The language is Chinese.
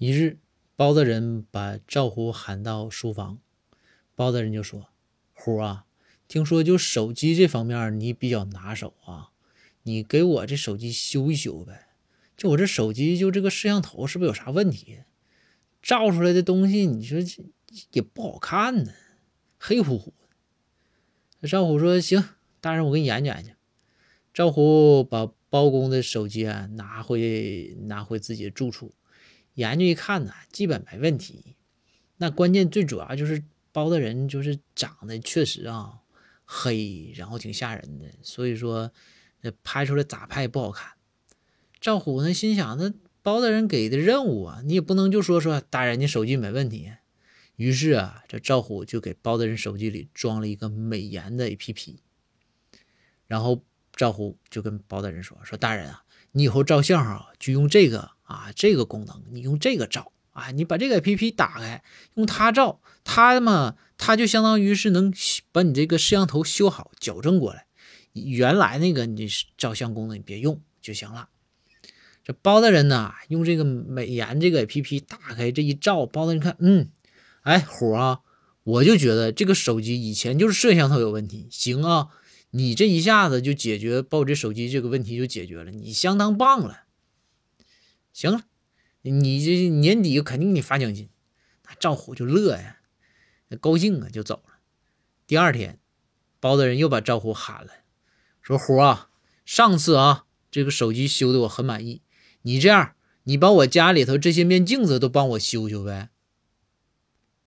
一日，包大人把赵虎喊到书房，包大人就说：“虎啊，听说就手机这方面你比较拿手啊，你给我这手机修一修呗。就我这手机，就这个摄像头是不是有啥问题？照出来的东西，你说也不好看呢，黑乎乎的。”赵虎说：“行，大人，我给你研究研究。”赵虎把包公的手机啊拿回拿回自己的住处。研究一看呢，基本没问题。那关键最主要就是包大人就是长得确实啊黑，然后挺吓人的，所以说拍出来咋拍也不好看。赵虎呢心想，那包大人给的任务啊，你也不能就说说大人家手机没问题。于是啊，这赵虎就给包大人手机里装了一个美颜的 APP。然后赵虎就跟包大人说：“说大人啊，你以后照相啊就用这个。”啊，这个功能你用这个照啊，你把这个 APP 打开，用它照，它嘛，它就相当于是能把你这个摄像头修好、矫正过来。原来那个你照相功能你别用就行了。这包大人呢，用这个美颜这个 APP 打开这一照，包大人看，嗯，哎，虎啊，我就觉得这个手机以前就是摄像头有问题。行啊，你这一下子就解决把我这手机这个问题就解决了，你相当棒了。行了，你这年底肯定给你发奖金，那赵虎就乐呀，高兴啊，就走了。第二天，包大人又把赵虎喊了，说：“虎啊，上次啊，这个手机修的我很满意，你这样，你把我家里头这些面镜子都帮我修修呗。”